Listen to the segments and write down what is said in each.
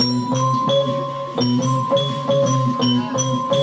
Thank you.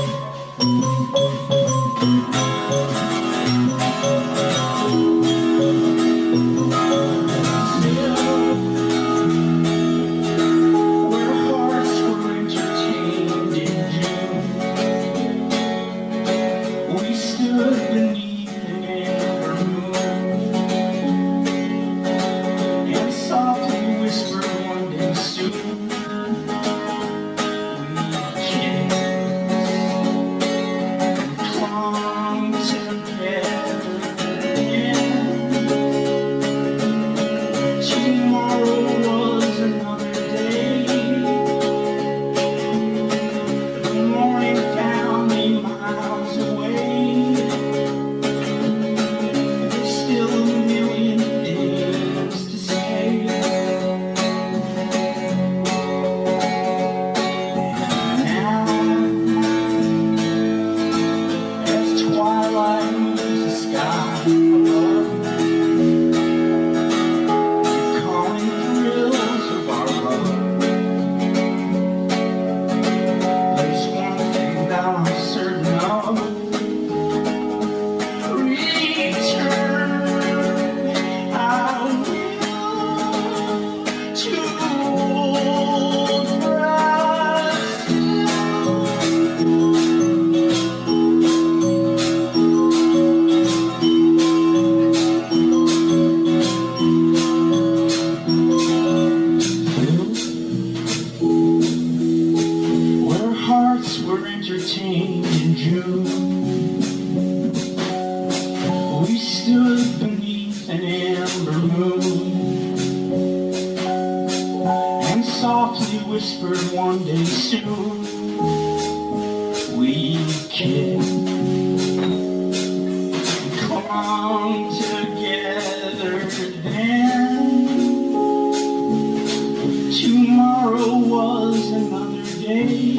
tomorrow was another day.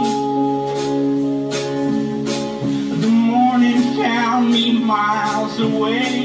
The morning found me miles away.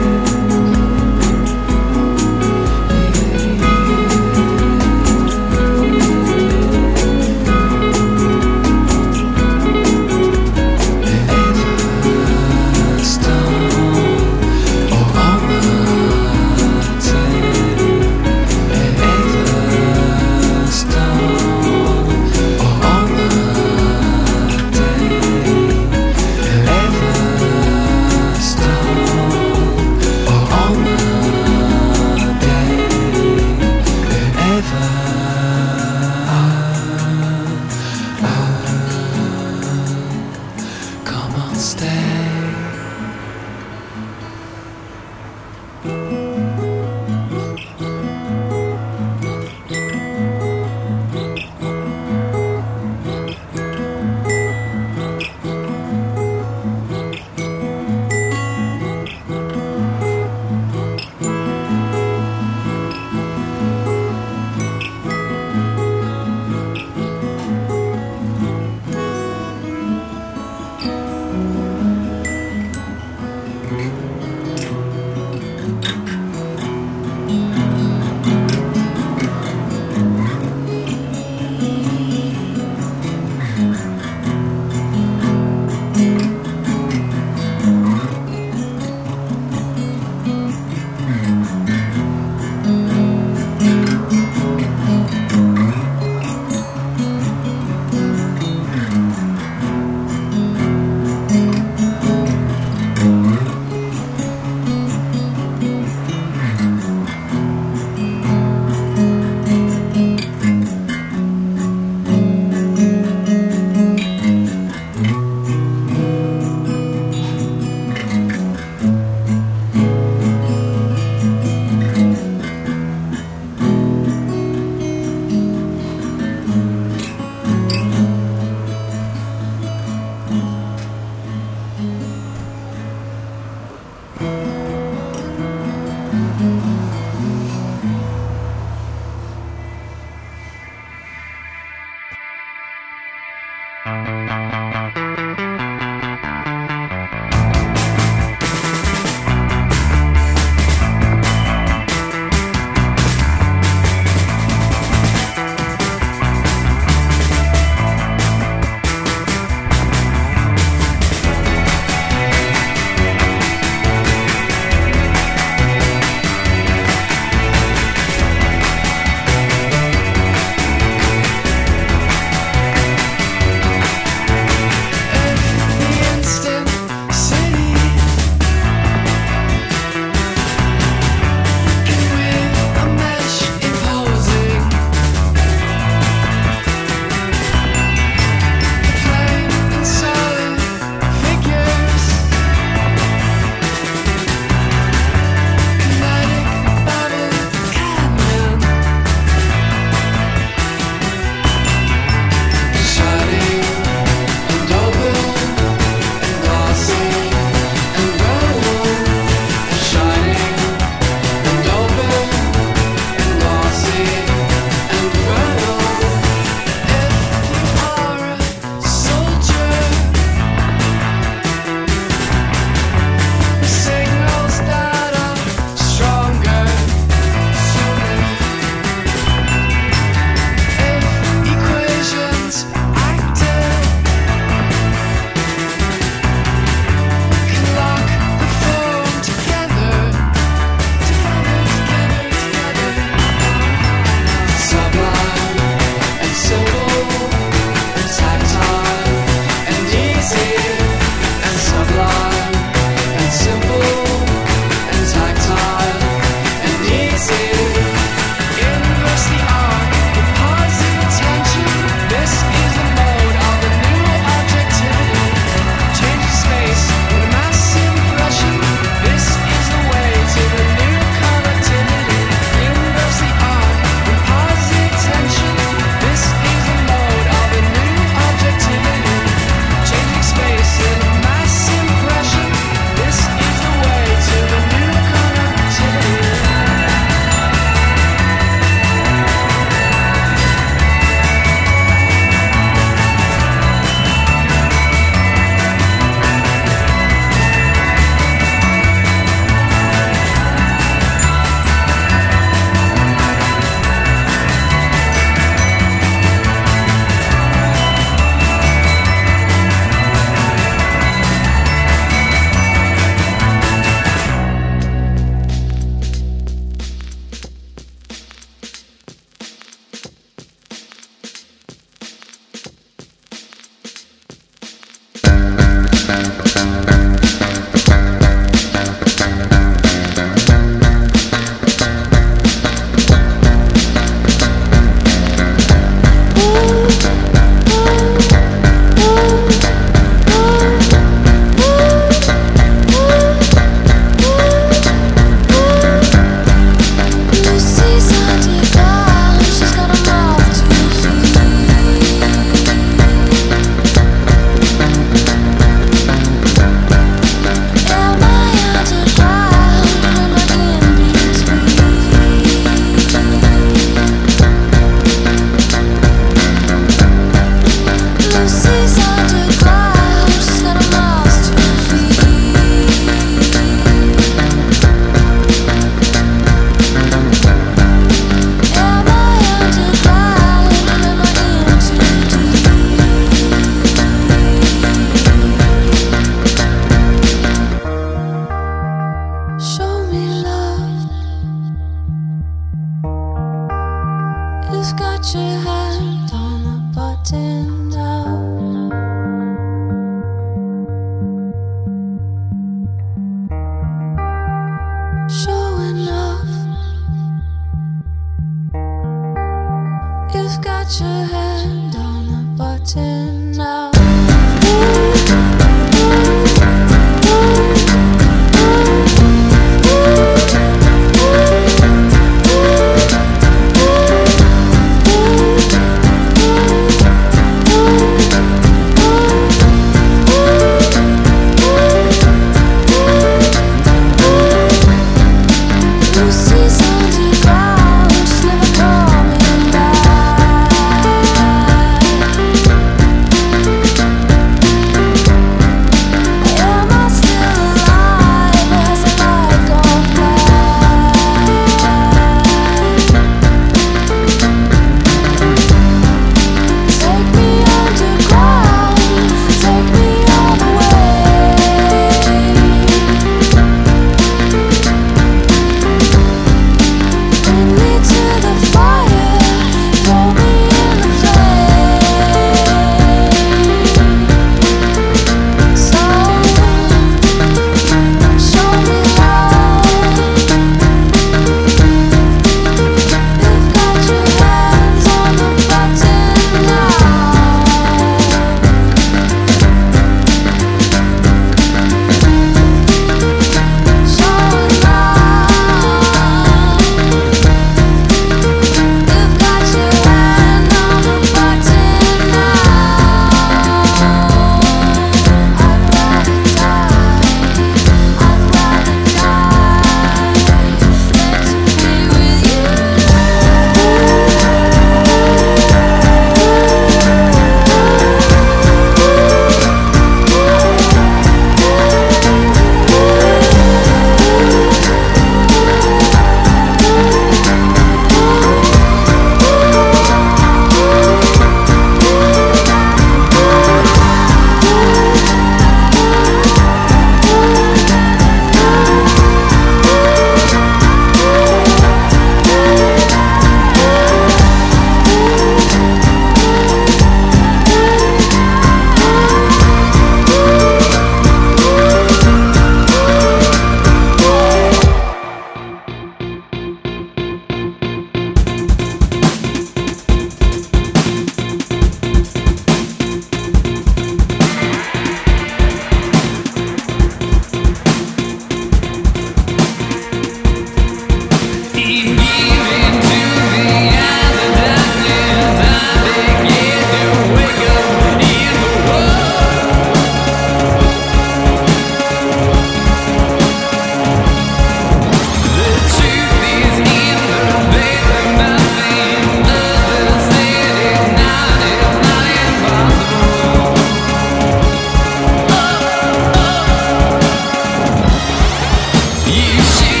一心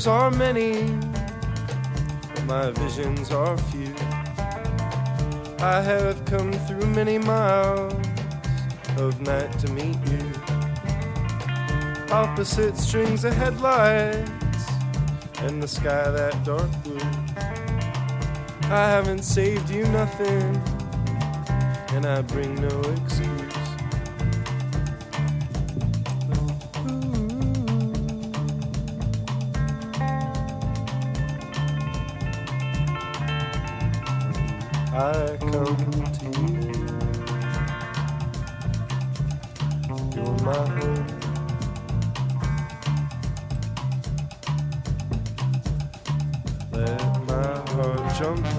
Wonders are many, but my visions are few. I have come through many miles of night to meet you. Opposite strings of headlights and the sky that dark blue. I haven't saved you nothing, and I bring no excuse. I come to you. You're my home. Let my heart jump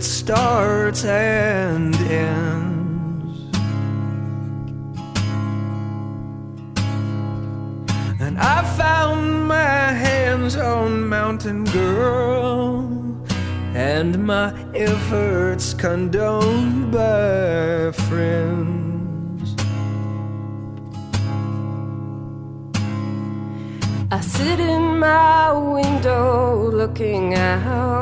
it starts and ends. And I found my hands on Mountain Girl and my efforts condoned by friends. I sit in my window looking out,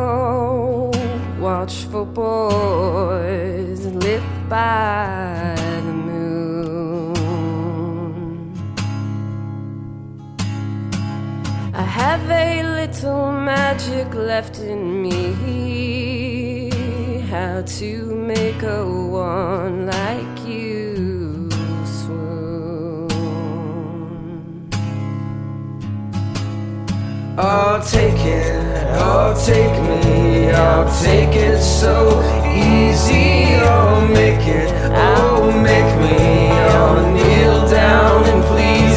for boys lit by the moon. I have a little magic left in me, how to make a one like you swoon. I'll take it, Oh, take me, I'll take it so easy. Oh, make it, oh, make me. I'll kneel down and please.